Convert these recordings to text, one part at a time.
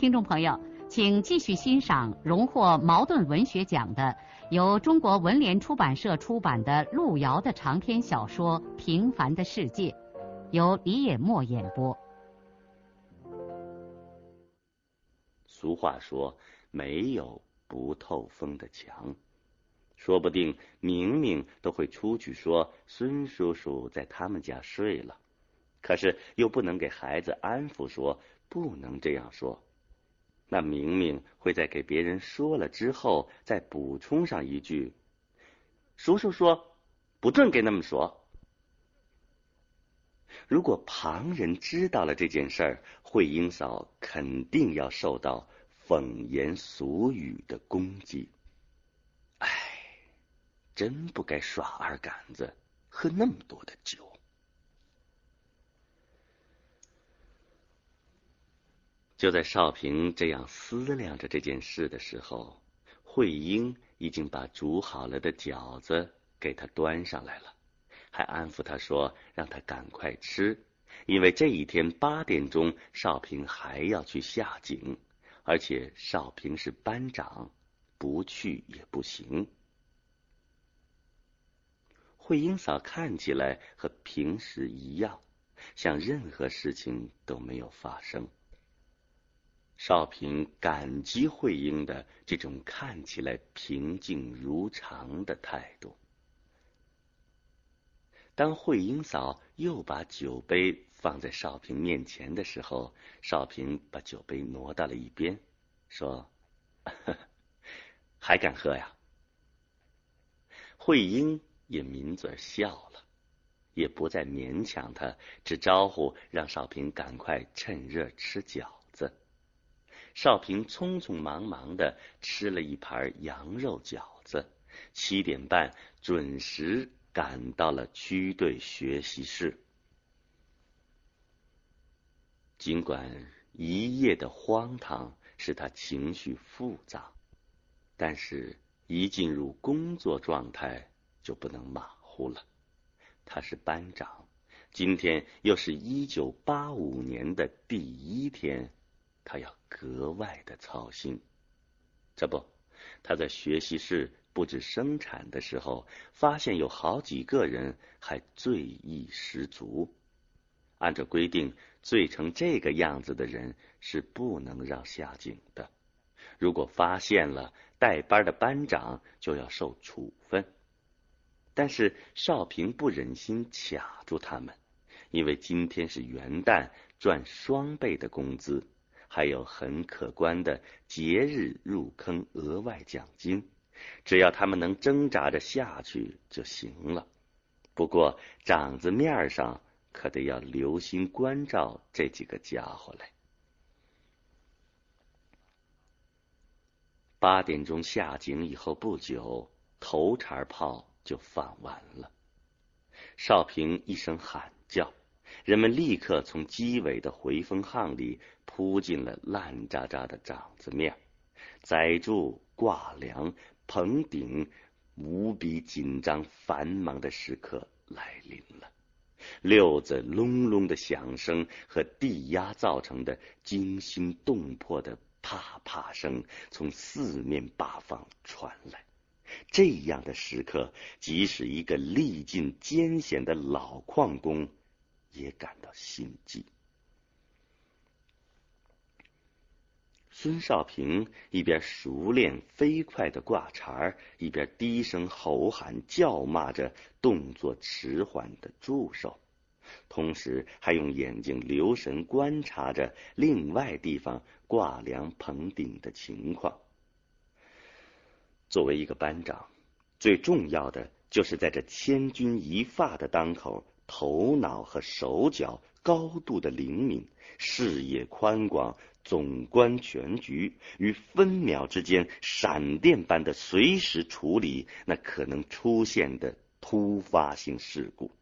听众朋友，请继续欣赏荣获茅盾文学奖的、由中国文联出版社出版的路遥的长篇小说《平凡的世界》，由李野墨演播。俗话说：“没有不透风的墙。”说不定明明都会出去说孙叔叔在他们家睡了，可是又不能给孩子安抚说不能这样说。那明明会在给别人说了之后，再补充上一句：“叔叔说，不准给那么说。”如果旁人知道了这件事儿，慧英嫂肯定要受到讽言俗语的攻击。唉，真不该耍二杆子，喝那么多的酒。就在少平这样思量着这件事的时候，慧英已经把煮好了的饺子给他端上来了，还安抚他说：“让他赶快吃，因为这一天八点钟少平还要去下井，而且少平是班长，不去也不行。”慧英嫂看起来和平时一样，像任何事情都没有发生。少平感激慧英的这种看起来平静如常的态度。当慧英嫂又把酒杯放在少平面前的时候，少平把酒杯挪到了一边，说：“还敢喝呀？”慧英也抿嘴笑了，也不再勉强他，只招呼让少平赶快趁热吃饺。少平匆匆忙忙的吃了一盘羊肉饺子，七点半准时赶到了区队学习室。尽管一夜的荒唐使他情绪复杂，但是一进入工作状态就不能马虎了。他是班长，今天又是一九八五年的第一天。他要格外的操心，这不，他在学习室布置生产的时候，发现有好几个人还醉意十足。按照规定，醉成这个样子的人是不能让下井的。如果发现了，带班的班长就要受处分。但是少平不忍心卡住他们，因为今天是元旦，赚双倍的工资。还有很可观的节日入坑额外奖金，只要他们能挣扎着下去就行了。不过长子面上可得要留心关照这几个家伙来。八点钟下井以后不久，头茬炮就放完了。少平一声喊叫。人们立刻从机尾的回风巷里扑进了烂渣渣的掌子面，载住挂梁棚顶，无比紧张繁忙的时刻来临了。六子隆隆的响声和地压造成的惊心动魄的啪啪声从四面八方传来。这样的时刻，即使一个历尽艰险的老矿工。也感到心悸。孙少平一边熟练飞快的挂茬一边低声吼喊叫骂着动作迟缓的助手，同时还用眼睛留神观察着另外地方挂梁棚顶的情况。作为一个班长，最重要的就是在这千钧一发的当口。头脑和手脚高度的灵敏，视野宽广，总观全局，于分秒之间闪电般的随时处理那可能出现的突发性事故。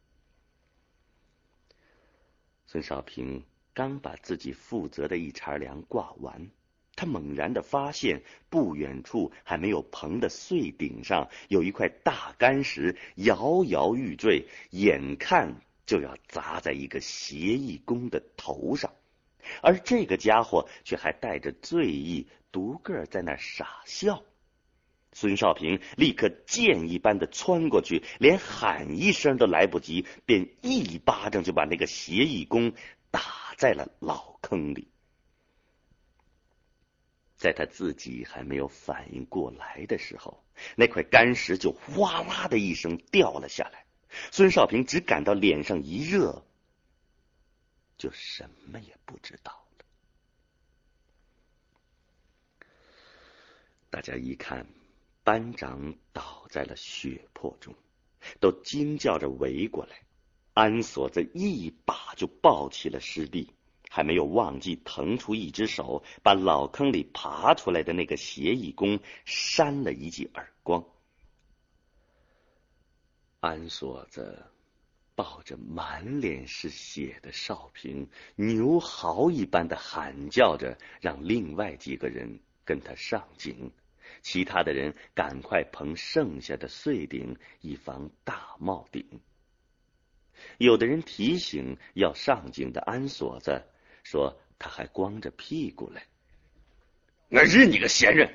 孙少平刚把自己负责的一茬粮挂完，他猛然的发现，不远处还没有棚的碎顶上有一块大干石摇摇欲坠，眼看就要砸在一个协义工的头上，而这个家伙却还带着醉意，独个儿在那傻笑。孙少平立刻箭一般的窜过去，连喊一声都来不及，便一巴掌就把那个协义工打在了老坑里。在他自己还没有反应过来的时候，那块干石就哗啦的一声掉了下来。孙少平只感到脸上一热，就什么也不知道了。大家一看。班长倒在了血泊中，都惊叫着围过来。安锁子一把就抱起了师弟，还没有忘记腾出一只手，把老坑里爬出来的那个协义工扇了一记耳光。安锁子抱着满脸是血的少平，牛嚎一般的喊叫着，让另外几个人跟他上井。其他的人赶快捧剩下的碎顶，以防大冒顶。有的人提醒要上井的安锁子，说他还光着屁股嘞。我日你个闲人，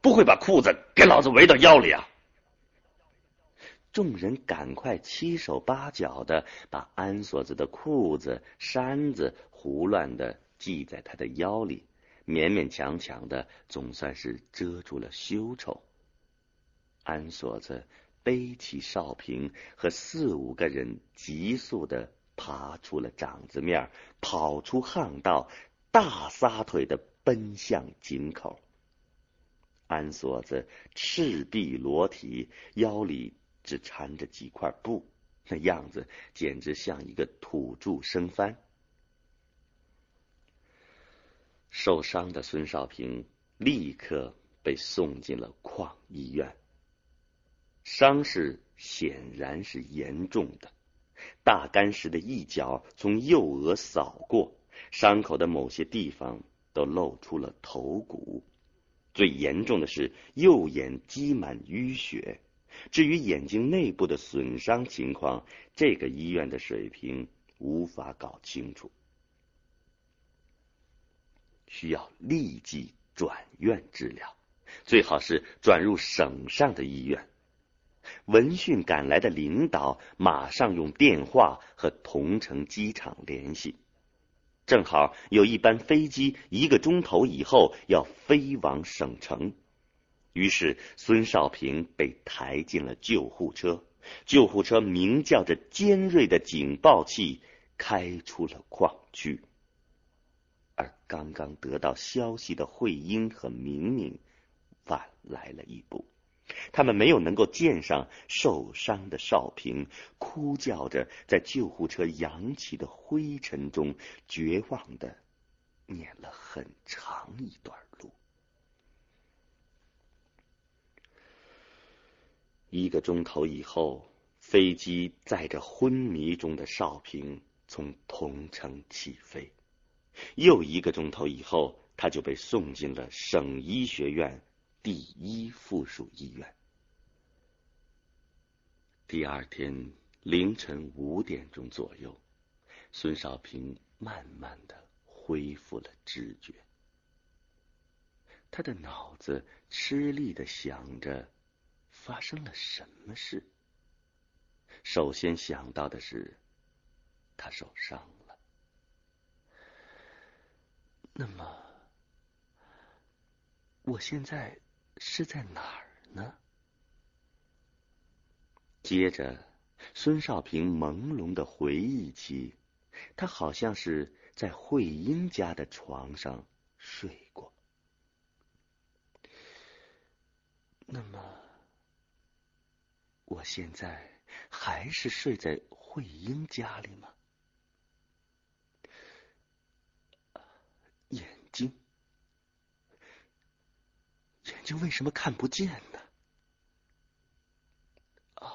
不会把裤子给老子围到腰里啊！众人赶快七手八脚的把安锁子的裤子、衫子胡乱的系在他的腰里。勉勉强强的，总算是遮住了羞丑。安锁子背起少平和四五个人，急速的爬出了掌子面，跑出巷道，大撒腿的奔向井口。安锁子赤臂裸体，腰里只缠着几块布，那样子简直像一个土著生番。受伤的孙少平立刻被送进了矿医院，伤势显然是严重的。大干石的一角从右额扫过，伤口的某些地方都露出了头骨。最严重的是右眼积满淤血。至于眼睛内部的损伤情况，这个医院的水平无法搞清楚。需要立即转院治疗，最好是转入省上的医院。闻讯赶来的领导马上用电话和同城机场联系，正好有一班飞机一个钟头以后要飞往省城。于是孙少平被抬进了救护车，救护车鸣叫着尖锐的警报器，开出了矿区。而刚刚得到消息的慧英和明明晚来了一步，他们没有能够见上受伤的少平，哭叫着在救护车扬起的灰尘中，绝望的撵了很长一段路。一个钟头以后，飞机载着昏迷中的少平从桐城起飞。又一个钟头以后，他就被送进了省医学院第一附属医院。第二天凌晨五点钟左右，孙少平慢慢的恢复了知觉。他的脑子吃力的想着发生了什么事。首先想到的是，他受伤了。那么，我现在是在哪儿呢？接着，孙少平朦胧的回忆起，他好像是在慧英家的床上睡过。那么，我现在还是睡在慧英家里吗？眼睛眼睛为什么看不见呢？啊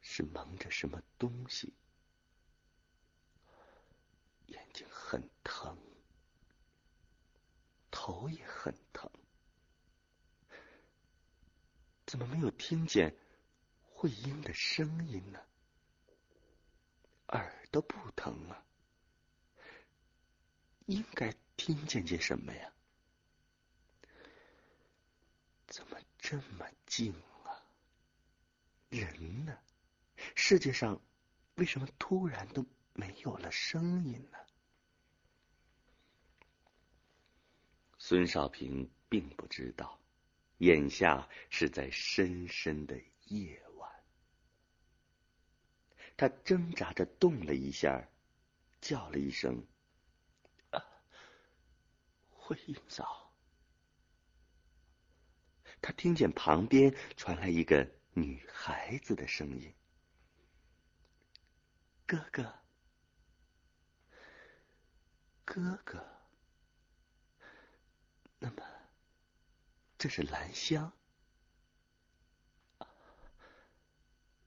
是蒙着什么东西？眼睛很疼头也很疼。怎么没有听见慧英的声音呢？耳朵不疼啊，应该听见些什么呀？怎么这么静啊？人呢？世界上为什么突然都没有了声音呢？孙少平并不知道，眼下是在深深的夜晚。他挣扎着动了一下，叫了一声：“啊，慧英嫂。”他听见旁边传来一个女孩子的声音：“哥哥，哥哥。”那么，这是兰香。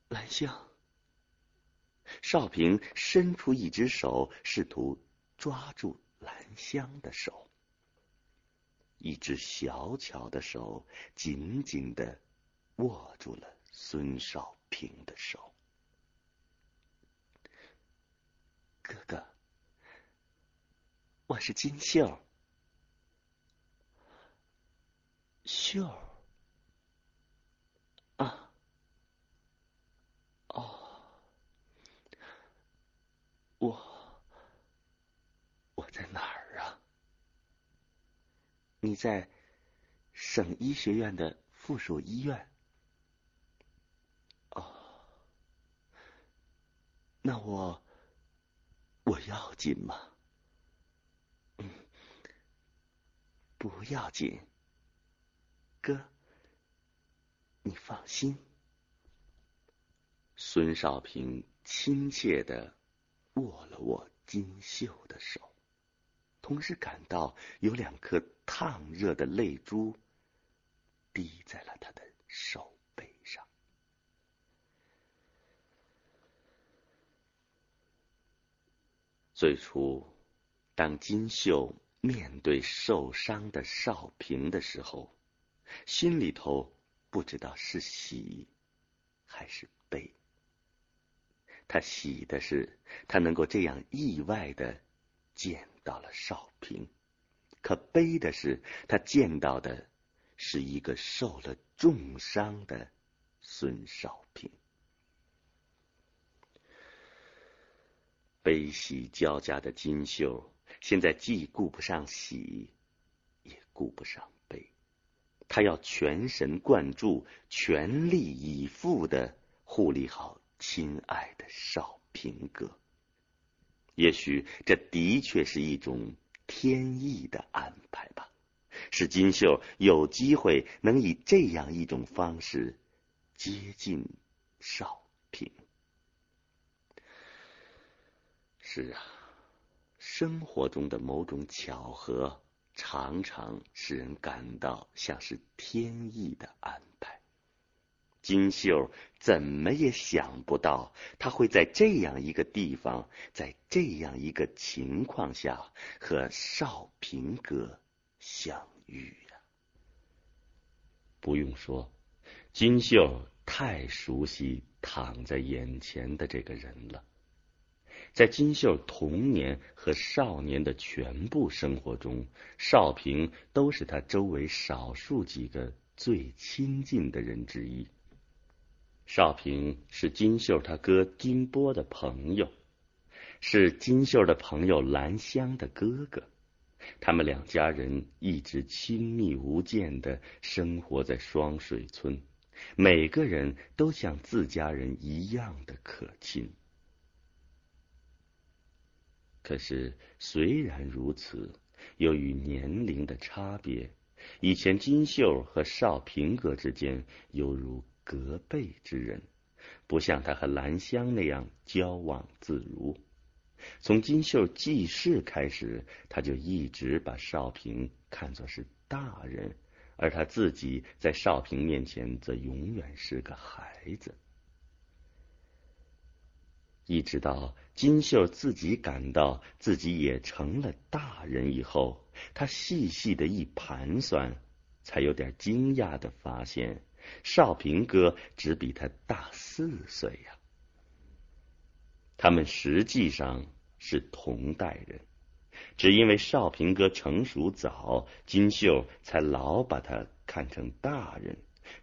兰香。少平伸出一只手，试图抓住兰香的手。一只小巧的手紧紧的握住了孙少平的手。哥哥，我是金秀。秀儿。啊。哦。我。我在哪儿啊？你在省医学院的附属医院。哦，那我我要紧吗？嗯，不要紧。哥，你放心。孙少平亲切的握了握金秀的手。同时感到有两颗烫热的泪珠滴在了他的手背上。最初，当金秀面对受伤的少平的时候，心里头不知道是喜还是悲。他喜的是他能够这样意外的见。到了少平，可悲的是，他见到的是一个受了重伤的孙少平。悲喜交加的金秀，现在既顾不上喜，也顾不上，他要全神贯注、全力以赴的护理好亲爱的少平哥。也许这的确是一种天意的安排吧，使金秀有机会能以这样一种方式接近少平。是啊，生活中的某种巧合，常常使人感到像是天意的安排。金秀怎么也想不到，他会在这样一个地方，在这样一个情况下和少平哥相遇呀。不用说，金秀太熟悉躺在眼前的这个人了。在金秀童年和少年的全部生活中，少平都是他周围少数几个最亲近的人之一。少平是金秀他哥金波的朋友，是金秀的朋友兰香的哥哥。他们两家人一直亲密无间的生活在双水村，每个人都像自家人一样的可亲。可是虽然如此，由于年龄的差别，以前金秀和少平哥之间犹如。隔辈之人，不像他和兰香那样交往自如。从金秀记事开始，他就一直把少平看作是大人，而他自己在少平面前则永远是个孩子。一直到金秀自己感到自己也成了大人以后，他细细的一盘算，才有点惊讶的发现，少平哥只比他大四岁呀。他们实际上是同代人，只因为少平哥成熟早，金秀才老把他看成大人，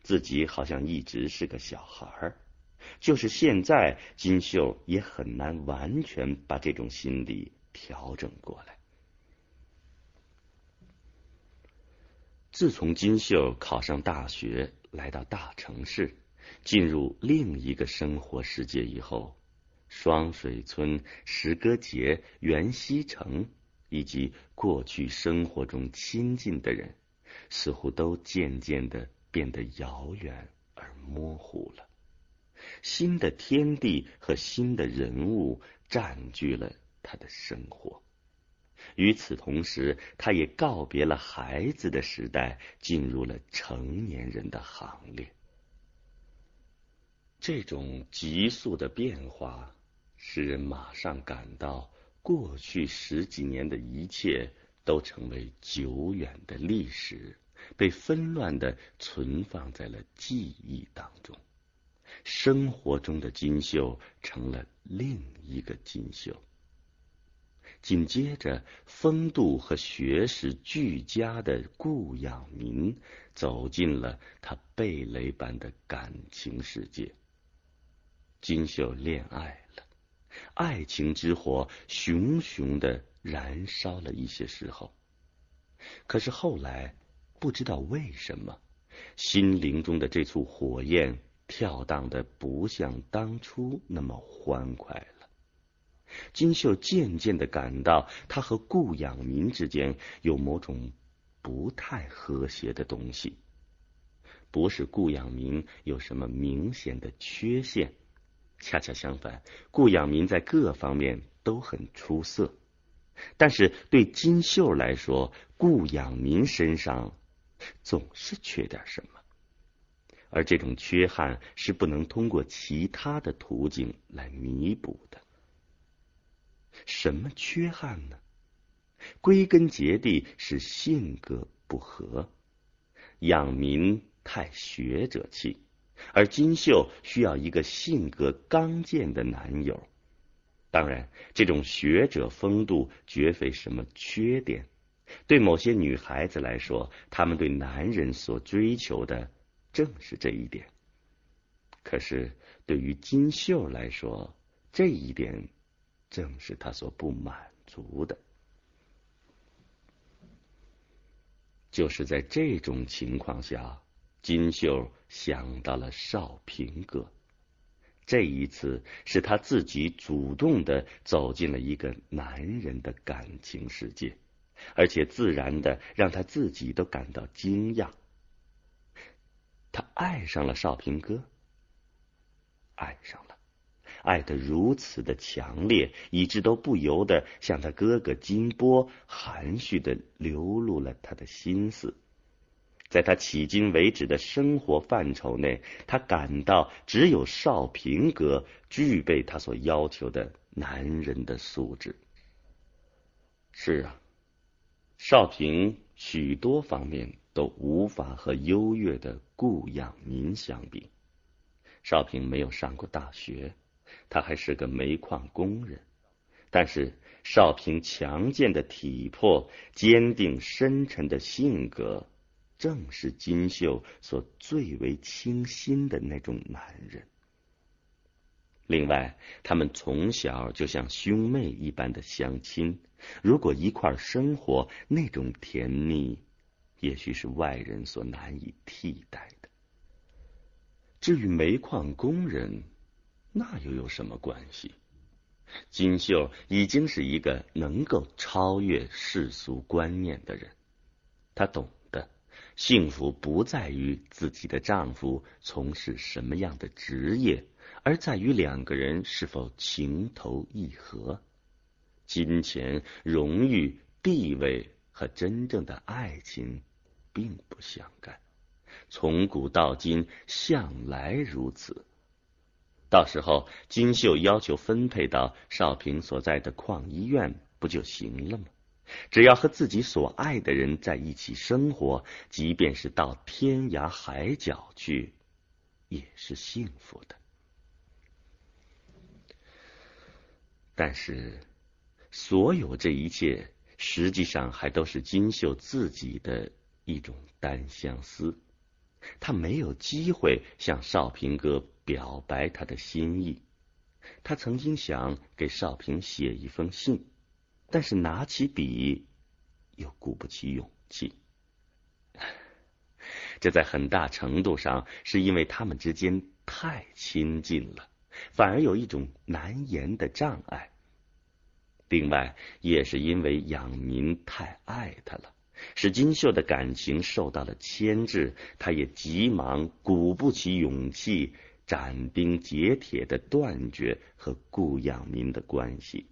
自己好像一直是个小孩儿。就是现在，金秀也很难完全把这种心理调整过来。自从金秀考上大学，来到大城市，进入另一个生活世界以后，双水村、石歌节、袁西城以及过去生活中亲近的人，似乎都渐渐的变得遥远而模糊了。新的天地和新的人物占据了他的生活。与此同时，他也告别了孩子的时代，进入了成年人的行列。这种急速的变化，使人马上感到过去十几年的一切都成为久远的历史，被纷乱的存放在了记忆当中。生活中的金秀成了另一个金秀。紧接着，风度和学识俱佳的顾养民走进了他蓓蕾般的感情世界。金秀恋爱了，爱情之火熊熊的燃烧了一些时候，可是后来不知道为什么，心灵中的这簇火焰。跳荡的不像当初那么欢快了。金秀渐渐的感到，他和顾养民之间有某种不太和谐的东西。不是顾养民有什么明显的缺陷，恰恰相反，顾养民在各方面都很出色。但是对金秀来说，顾养民身上总是缺点什么。而这种缺憾是不能通过其他的途径来弥补的。什么缺憾呢？归根结底是性格不合。养民太学者气，而金秀需要一个性格刚健的男友。当然，这种学者风度绝非什么缺点。对某些女孩子来说，她们对男人所追求的。正是这一点，可是对于金秀来说，这一点正是他所不满足的。就是在这种情况下，金秀想到了少平哥。这一次是他自己主动的走进了一个男人的感情世界，而且自然的让他自己都感到惊讶。爱上了少平哥，爱上了，爱得如此的强烈，以致都不由得向他哥哥金波含蓄的流露了他的心思。在他迄今为止的生活范畴内，他感到只有少平哥具备他所要求的男人的素质。是啊，少平许多方面。都无法和优越的顾养民相比。少平没有上过大学，他还是个煤矿工人。但是少平强健的体魄、坚定深沉的性格，正是金秀所最为倾心的那种男人。另外，他们从小就像兄妹一般的相亲，如果一块生活，那种甜蜜。也许是外人所难以替代的。至于煤矿工人，那又有什么关系？金秀已经是一个能够超越世俗观念的人，她懂得幸福不在于自己的丈夫从事什么样的职业，而在于两个人是否情投意合。金钱、荣誉、地位和真正的爱情并不相干，从古到今向来如此。到时候金秀要求分配到少平所在的矿医院，不就行了吗？只要和自己所爱的人在一起生活，即便是到天涯海角去，也是幸福的。但是，所有这一切实际上还都是金秀自己的一种单相思。他没有机会向少平哥表白他的心意。他曾经想给少平写一封信，但是拿起笔又鼓不起勇气。这在很大程度上是因为他们之间太亲近了，反而有一种难言的障碍。另外，也是因为养民太爱他了。使金秀的感情受到了牵制，他也急忙鼓不起勇气，斩钉截铁的断绝和顾养民的关系。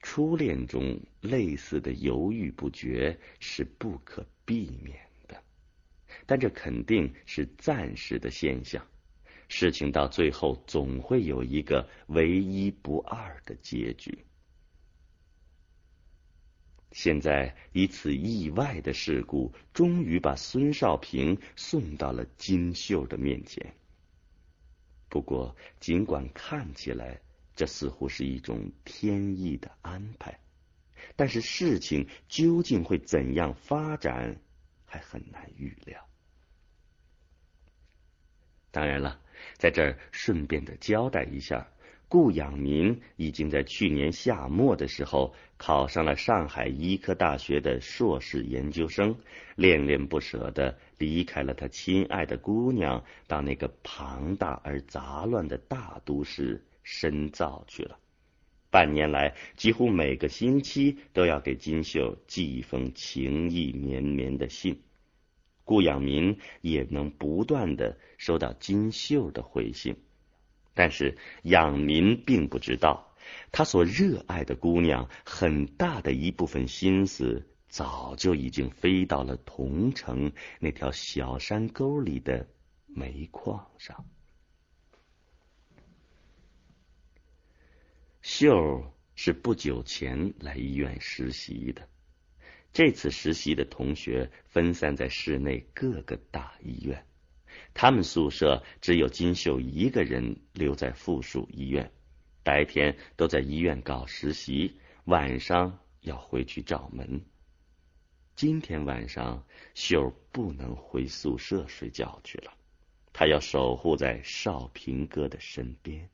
初恋中类似的犹豫不决是不可避免的，但这肯定是暂时的现象。事情到最后总会有一个唯一不二的结局。现在一次意外的事故，终于把孙少平送到了金秀的面前。不过，尽管看起来这似乎是一种天意的安排，但是事情究竟会怎样发展，还很难预料。当然了，在这儿顺便的交代一下。顾养民已经在去年夏末的时候考上了上海医科大学的硕士研究生，恋恋不舍的离开了他亲爱的姑娘，到那个庞大而杂乱的大都市深造去了。半年来，几乎每个星期都要给金秀寄一封情意绵绵的信，顾养民也能不断的收到金秀的回信。但是养民并不知道，他所热爱的姑娘，很大的一部分心思早就已经飞到了桐城那条小山沟里的煤矿上。秀是不久前来医院实习的，这次实习的同学分散在市内各个大医院。他们宿舍只有金秀一个人留在附属医院，白天都在医院搞实习，晚上要回去找门。今天晚上秀不能回宿舍睡觉去了，他要守护在少平哥的身边。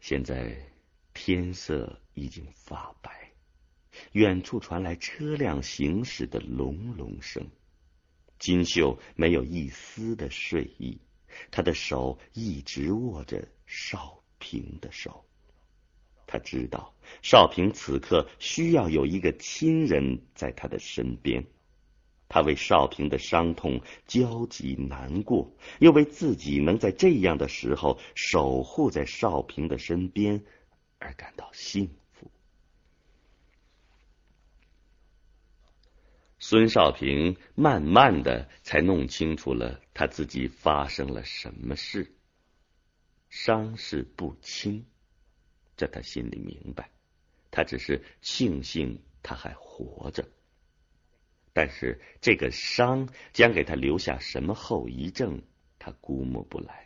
现在天色已经发白，远处传来车辆行驶的隆隆声。金秀没有一丝的睡意，他的手一直握着少平的手。他知道少平此刻需要有一个亲人在他的身边，他为少平的伤痛焦急难过，又为自己能在这样的时候守护在少平的身边而感到幸福。孙少平慢慢的才弄清楚了他自己发生了什么事，伤势不轻，这他心里明白，他只是庆幸他还活着，但是这个伤将给他留下什么后遗症，他估摸不来。